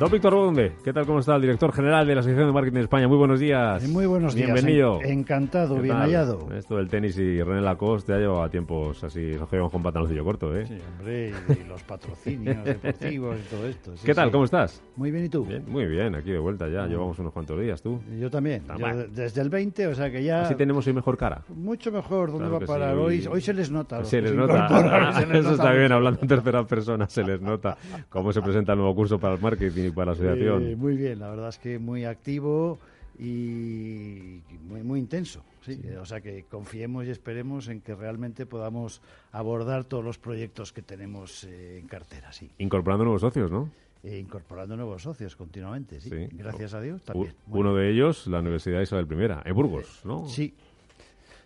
Don Víctor Bonde, ¿qué tal? ¿Cómo está? El director general de la Asociación de Marketing de España. Muy buenos días. Muy buenos días. Bienvenido. En- encantado, ¿Qué bien tal? hallado. Esto del tenis y René Lacoste ya lleva tiempos así, nos llevamos con pantaloncillo corto, ¿eh? Sí, hombre, y los patrocinios deportivos y todo esto. sí, ¿Qué tal? sí. ¿Cómo estás? Muy bien, ¿y tú? Bien, muy bien, aquí de vuelta ya. Llevamos unos cuantos días, tú. Yo también. Yo desde el 20, o sea que ya... Así tenemos hoy mejor cara. Mucho mejor. ¿Dónde Claro va a parar? sí, hoy- Hoy, se les nota. a Se les se nota. se les Eso nota está bien, hablando en tercera persona, se les nota cómo se presenta el nuevo curso para el marketing para la asociación. Eh, muy bien, la verdad es que muy activo y muy, muy intenso. Sí. O sea que confiemos y esperemos en que realmente podamos abordar todos los proyectos que tenemos eh, en cartera, sí. Incorporando nuevos socios, ¿no? E incorporando nuevos socios continuamente, sí. Sí. Gracias a Dios U- también. Uno de ellos, la Universidad Isabel I, en Burgos, ¿no? Sí.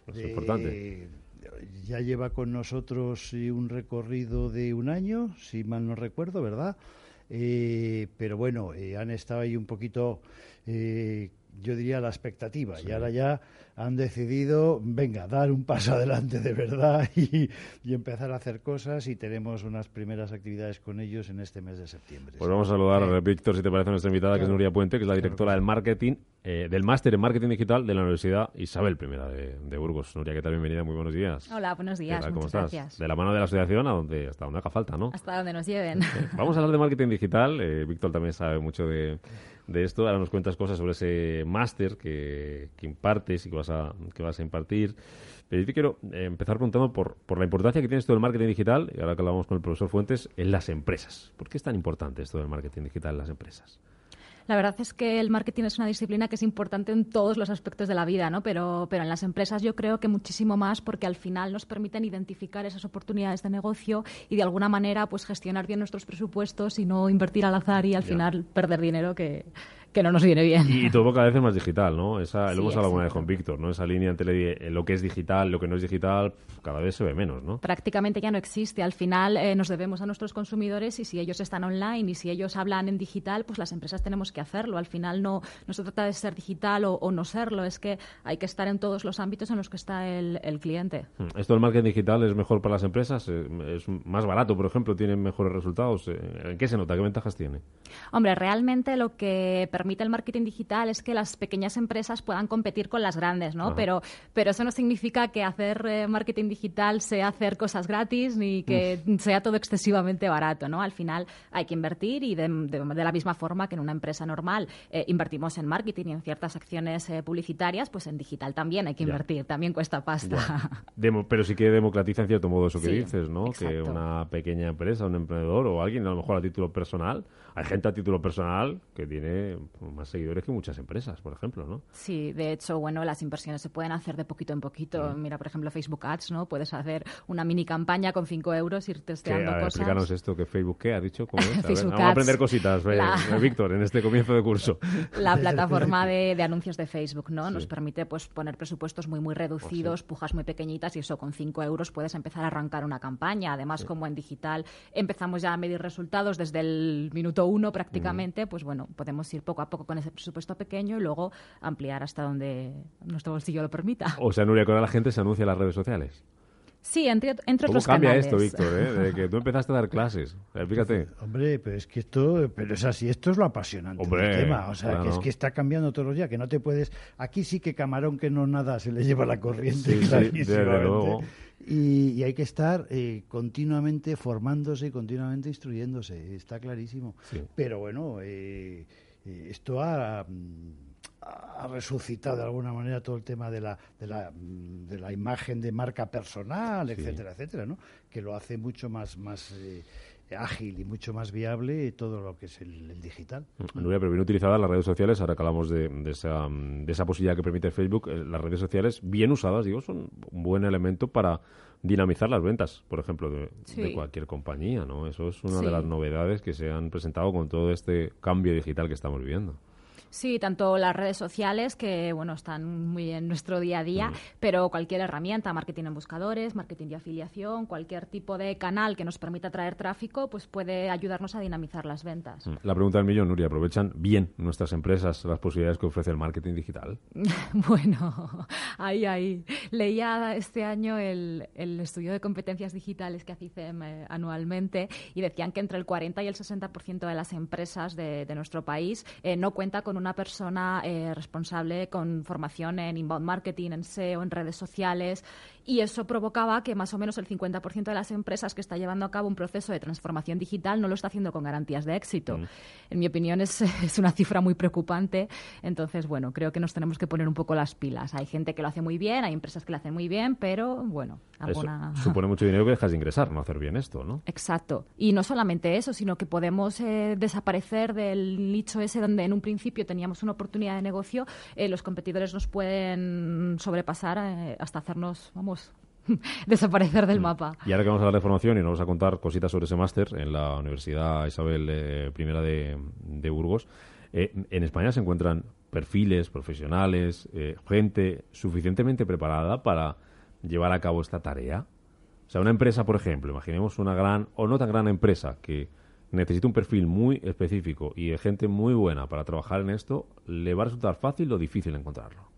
Es Eh, importante. Ya lleva con nosotros un recorrido de un año, si mal no recuerdo, ¿verdad? Eh, pero bueno, eh, han estado ahí un poquito, eh, yo diría, la expectativa. Y ahora ya han decidido, venga, dar un paso adelante de verdad y, y empezar a hacer cosas. Y tenemos unas primeras actividades con ellos en este mes de septiembre. Pues vamos a saludar a Víctor, si te parece, a nuestra invitada, que es. Nuria Puente, que es la directora del marketing, eh, del máster en marketing digital de la Universidad Isabel I de, de Burgos. Nuria, ¿qué tal? Bienvenida, muy buenos días. Hola, buenos ¿Qué días, tal? ¿Cómo muchas estás? gracias. De la mano de la asociación a donde, hasta donde haga falta, ¿no? Hasta donde nos lleven. Vamos a hablar de marketing digital. Eh, Víctor también sabe mucho de, de esto. Ahora nos cuentas cosas sobre ese máster que, impartes y que vas a, que vas a impartir. Pero yo te quiero eh, empezar preguntando por, por la importancia que tiene esto del marketing digital, y ahora que hablamos con el profesor Fuentes, en las empresas. ¿Por qué es tan importante esto del marketing digital en las empresas? La verdad es que el marketing es una disciplina que es importante en todos los aspectos de la vida, ¿no? Pero, pero en las empresas yo creo que muchísimo más porque al final nos permiten identificar esas oportunidades de negocio y de alguna manera pues gestionar bien nuestros presupuestos y no invertir al azar y al Ya. final perder dinero que, que no nos viene bien. Y todo cada vez es más digital, ¿no? Esa, Sí, lo hemos hablado alguna vez con Víctor, ¿no? Esa línea entre lo que es digital, lo que no es digital, cada vez se ve menos, ¿no? prácticamente ya no existe. Al final eh, nos debemos a nuestros consumidores y si ellos están online y si ellos hablan en digital, pues las empresas tenemos que hacerlo. Al final no, no se trata de ser digital o, o no serlo, es que hay que estar en todos los ámbitos en los que está el, el cliente. Hmm. ¿Esto del marketing digital es mejor para las empresas? Eh, ¿Es más barato, por ejemplo? ¿Tienen mejores resultados? Eh, ¿En qué se nota? ¿Qué ventajas tiene? Hombre, realmente lo que permite el marketing digital es que las pequeñas empresas puedan competir con las grandes, ¿no? Ajá. Pero, pero eso no significa que hacer eh, marketing digital sea hacer cosas gratis ni que sea todo excesivamente barato, ¿no? Al final hay que invertir y de, de- de la misma forma que en una empresa normal eh, invertimos en marketing y en ciertas acciones eh, publicitarias, pues en digital también hay que Ya. invertir, también cuesta pasta. Demo- pero sí que democratiza en cierto modo eso que Sí, dices, ¿no? Que una pequeña empresa, un emprendedor o alguien, a lo mejor a título personal, hay gente a título personal que tiene más seguidores que muchas empresas, por ejemplo, ¿no? Sí, de hecho, bueno, las inversiones se pueden hacer de poquito en poquito. Mm. Mira, por ejemplo, Facebook Ads, ¿no? Puedes hacer una mini campaña con 5 euros, ir testeando a ver, cosas. explícanos esto que Facebook, ¿qué ha dicho? ¿Cómo es? A ver, vamos a aprender cositas, eh, La- eh, Víctor, en este comienzo de curso. La plataforma de, de anuncios de Facebook, ¿no? Nos permite pues poner presupuestos muy muy reducidos, pujas muy pequeñitas y eso con 5 euros puedes empezar a arrancar una campaña. Además, como en digital empezamos ya a medir resultados desde el minuto uno prácticamente, pues bueno, podemos ir poco a poco con ese presupuesto pequeño y luego ampliar hasta donde nuestro bolsillo lo permita. O sea, Nuria, que ahora la gente se anuncia en las redes sociales. Sí, entre, entre ¿Cómo otros cambia canales. esto, Víctor, eh? De que tú empezaste a dar clases. Fíjate. Hombre, pero es que esto, pero es así, esto es lo apasionante Hombre, del tema, o sea, que claro. es que está cambiando todos los días, que no te puedes, aquí sí que camarón que no nada se le lleva la corriente, Sí, sí, clarísimamente. desde luego. Y, y hay que estar eh, continuamente formándose y continuamente instruyéndose, está clarísimo. Sí. Pero bueno, eh, eh, esto ha, mm, ha resucitado de alguna manera todo el tema de la, de la, de la imagen de marca personal, etcétera, etcétera, ¿no? Que lo hace mucho más, más eh, ágil y mucho más viable todo lo que es el, digital. Nuria, pero bien utilizadas las redes sociales, ahora que hablamos de, esa, de esa posibilidad que permite Facebook, eh, las redes sociales bien usadas, digo, son un buen elemento para dinamizar las ventas, por ejemplo, de, cualquier compañía, ¿no? Eso es una de las novedades que se han presentado con todo este cambio digital que estamos viviendo. Sí, tanto las redes sociales, que bueno, están muy en nuestro día a día, mm. pero cualquier herramienta, marketing en buscadores, marketing de afiliación, cualquier tipo de canal que nos permita traer tráfico, pues puede ayudarnos a dinamizar las ventas. Mm. La pregunta del millón, Nuria, ¿aprovechan bien nuestras empresas las posibilidades que ofrece el marketing digital? bueno, ahí, ahí. Leía este año el, estudio de competencias digitales que hace ICEM eh, anualmente y decían que entre el 40 y el 60% de las empresas de, nuestro país eh, no cuenta con un una persona eh, responsable con formación en inbound marketing, en SEO, en redes sociales, y eso provocaba que más o menos el 50% de las empresas que está llevando a cabo un proceso de transformación digital no lo está haciendo con garantías de éxito. Mm. En mi opinión es, es, una cifra muy preocupante. Entonces, bueno, creo que nos tenemos que poner un poco las pilas. Hay gente que lo hace muy bien, hay empresas que lo hacen muy bien, pero bueno, alguna... supone mucho dinero que dejas de ingresar, no hacer bien esto, ¿no? Exacto. Y no solamente eso, sino que podemos eh, desaparecer del nicho ese donde en un principio teníamos una oportunidad de negocio, eh, los competidores nos pueden sobrepasar eh, hasta hacernos, vamos, desaparecer del mm. mapa. Y ahora que vamos a hablar de formación y nos vamos a contar cositas sobre ese máster en la Universidad Isabel eh, I de, de, Burgos, eh, en España se encuentran perfiles profesionales, eh, gente suficientemente preparada para llevar a cabo esta tarea. O sea, una empresa, por ejemplo, imaginemos una gran o no tan gran empresa que necesita un perfil muy específico y de gente muy buena para trabajar en esto, ¿le va a resultar fácil o difícil encontrarlo?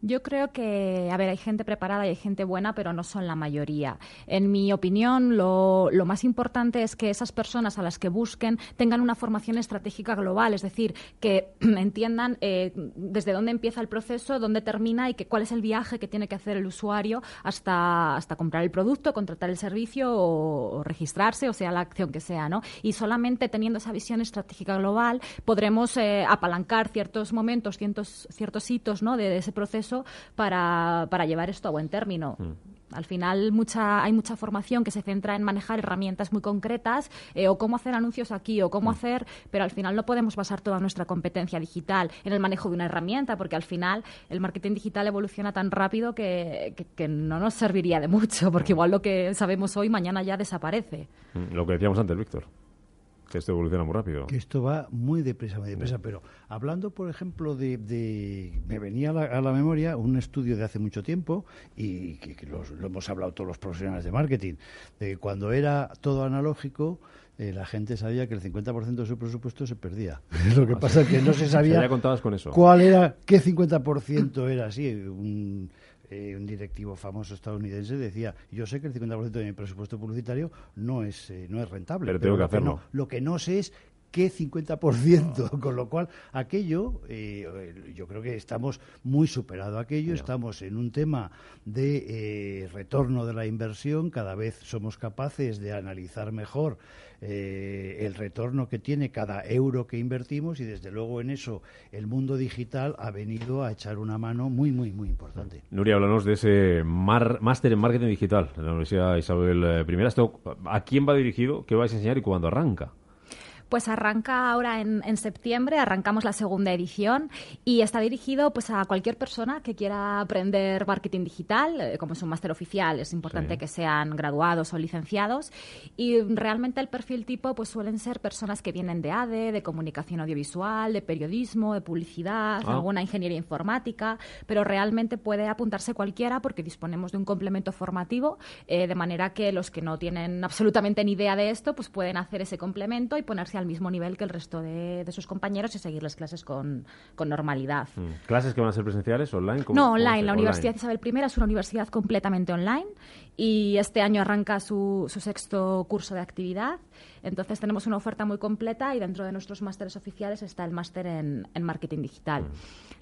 Yo creo que, a ver, hay gente preparada y hay gente buena, pero no son la mayoría. En mi opinión, lo, más importante es que esas personas a las que busquen tengan una formación estratégica global, es decir, que entiendan eh, desde dónde empieza el proceso, dónde termina y que, cuál es el viaje que tiene que hacer el usuario hasta, hasta comprar el producto, contratar el servicio o, registrarse, o sea, la acción que sea, ¿no? Y solamente teniendo esa visión estratégica global podremos eh, apalancar ciertos momentos, ciertos, ciertos hitos, ¿no? de ese proceso para, para llevar esto a buen término. Mm. Al final mucha, hay mucha formación que se centra en manejar herramientas muy concretas eh, o cómo hacer anuncios aquí o cómo mm. hacer, pero al final no podemos basar toda nuestra competencia digital en el manejo de una herramienta porque al final el marketing digital evoluciona tan rápido que, que, no nos serviría de mucho porque igual lo que sabemos hoy mañana ya desaparece. Mm, lo que decíamos antes, Víctor. Que esto evoluciona muy rápido. Que esto va muy deprisa, muy deprisa. Pero hablando, por ejemplo, de, me venía a la, memoria un estudio de hace mucho tiempo y que, lo hemos hablado todos los profesionales de marketing, de que cuando era todo analógico, eh, la gente sabía que el 50% de su presupuesto se perdía. Lo que pasa es que no se sabía con eso? cuál era, qué 50% era así. Un, eh, un directivo famoso estadounidense decía, yo sé que el 50% de mi presupuesto publicitario no es, eh, no es rentable. Pero, tengo que hacerlo. lo que no sé es qué 50%, con lo cual aquello, eh, yo creo que estamos muy superado aquello, estamos en un tema de eh, retorno de la inversión, cada vez somos capaces de analizar mejor eh, el retorno que tiene cada euro que invertimos y desde luego en eso el mundo digital ha venido a echar una mano muy, muy, muy importante. Nuria, háblanos de ese máster en marketing digital en la Universidad Isabel I. ¿A quién va dirigido? ¿Qué vais a enseñar y cuándo arranca? Pues arranca ahora en, septiembre, arrancamos la segunda edición y está dirigido pues a cualquier persona que quiera aprender marketing digital, eh, como es un máster oficial, es importante que sean graduados o licenciados y realmente el perfil tipo pues suelen ser personas que vienen de ADE, de comunicación audiovisual, de periodismo, de publicidad, ah. alguna ingeniería informática, pero realmente puede apuntarse cualquiera porque disponemos de un complemento formativo eh, de manera que los que no tienen absolutamente ni idea de esto pues pueden hacer ese complemento y ponerse al mismo nivel que el resto de, sus compañeros y seguir las clases con, normalidad. Mm. ¿Clases que van a ser presenciales, online? no, online. La Universidad Isabel I es una universidad completamente online y este año arranca su, su sexto curso de actividad. Entonces tenemos una oferta muy completa y dentro de nuestros másteres oficiales está el máster en, marketing digital.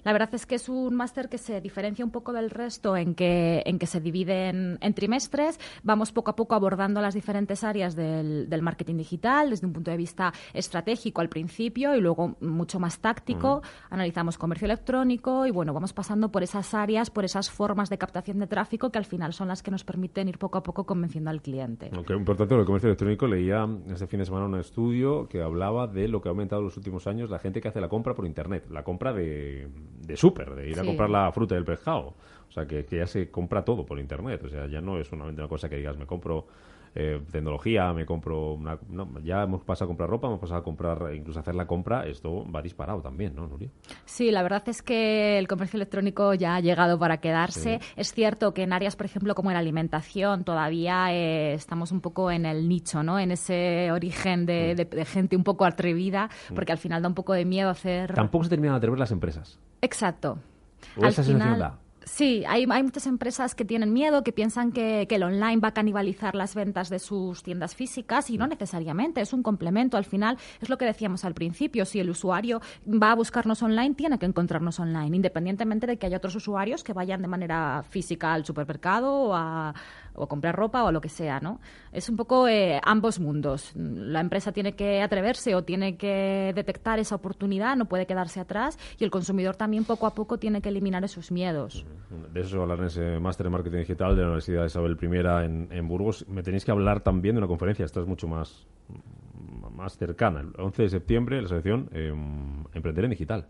La verdad es que es un máster que se diferencia un poco del resto en que, en que se divide en, trimestres. Vamos poco a poco abordando las diferentes áreas del, marketing digital desde un punto de vista estratégico al principio y luego mucho más táctico. Analizamos comercio electrónico y bueno, vamos pasando por esas áreas, por esas formas de captación de tráfico que al final son las que nos permiten ir poco a poco convenciendo al cliente. Aunque importante, el comercio electrónico leía este fin de semana un estudio que hablaba de lo que ha aumentado en los últimos años la gente que hace la compra por Internet, la compra de, de súper, de ir a comprar la fruta del pescado. O sea, que, que ya se compra todo por Internet. O sea, ya no es solamente una cosa que digas, me compro eh, tecnología, me compro una, ya hemos pasado a comprar ropa, hemos pasado a comprar, incluso hacer la compra, esto va disparado también, ¿no, Nuria? Sí, la verdad es que el comercio electrónico ya ha llegado para quedarse. Es cierto que en áreas, por ejemplo, como en alimentación, todavía eh, estamos un poco en el nicho, ¿no? En ese origen de, mm. gente un poco atrevida, mm. porque al final da un poco de miedo hacer... Tampoco se terminan de atrever las empresas. Exacto. ¿O al esa final... Sí, hay, hay, muchas empresas que tienen miedo, que piensan que, que, el online va a canibalizar las ventas de sus tiendas físicas y no necesariamente, es un complemento. Al final, es lo que decíamos al principio, si el usuario va a buscarnos online, tiene que encontrarnos online, independientemente de que haya otros usuarios que vayan de manera física al supermercado o a, o comprar ropa o lo que sea, ¿no? Es un poco eh, ambos mundos. La empresa tiene que atreverse o tiene que detectar esa oportunidad, no puede quedarse atrás y el consumidor también poco a poco tiene que eliminar esos miedos. De eso hablar en ese máster de marketing digital de la Universidad de Isabel I en, en Burgos. Me tenéis que hablar también de una conferencia, esta es mucho más, más cercana. El 11 de septiembre, la selección em, Emprender en Digital.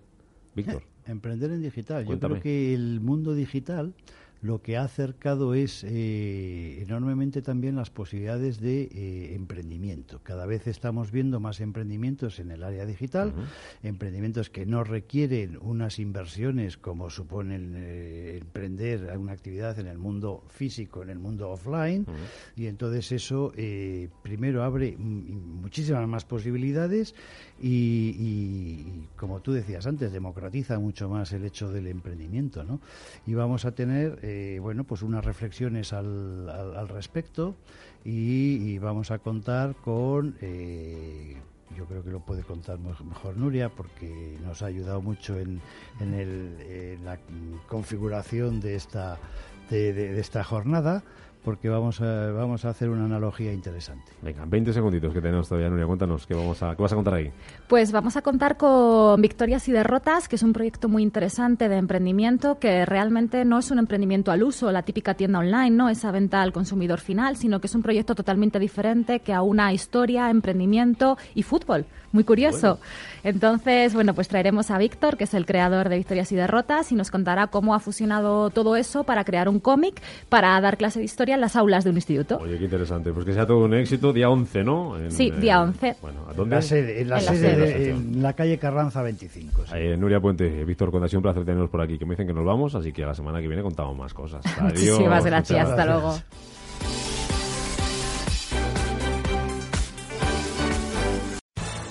Víctor. Emprender en Digital. Yo creo que el mundo digital lo que ha acercado es eh, enormemente también las posibilidades de eh, emprendimiento. Cada vez estamos viendo más emprendimientos en el área digital, emprendimientos que no requieren unas inversiones como suponen eh, emprender una actividad en el mundo físico, en el mundo offline, y entonces eso primero abre muchísimas más posibilidades y, como tú decías antes, democratiza mucho más el hecho del emprendimiento, ¿no? Y vamos a tener eh, bueno, pues unas reflexiones al, al, respecto y, vamos a contar con, eh, yo creo que lo puede contar mejor Nuria porque nos ha ayudado mucho en, en la configuración de esta, de esta jornada porque vamos a, vamos a hacer una analogía interesante. Venga, 20 segunditos que tenemos todavía, Nuria. Cuéntanos, ¿qué, vamos a, ¿qué vas a contar ahí? Pues vamos a contar con Victorias y Derrotas, que es un proyecto muy interesante de emprendimiento que realmente no es un emprendimiento al uso, la típica tienda online, no esa venta al consumidor final, sino que es un proyecto totalmente diferente que aúna historia, emprendimiento y fútbol. Muy curioso. Entonces, bueno, pues traeremos a Víctor, que es el creador de Victorias y Derrotas, y nos contará cómo ha fusionado todo eso para crear un cómic, para dar clase de historia en las aulas de un instituto. Oye, qué interesante. Pues que sea todo un éxito, día 11, ¿no? sí, día 11. bueno, ¿a dónde? En la sede, en la, calle Carranza 25. Sí. Nuria Puente, Víctor, cuando ha sido un placer tenernos por aquí, que me dicen que nos vamos, así que a la semana que viene contamos más cosas. Adiós. Muchísimas gracias, hasta luego.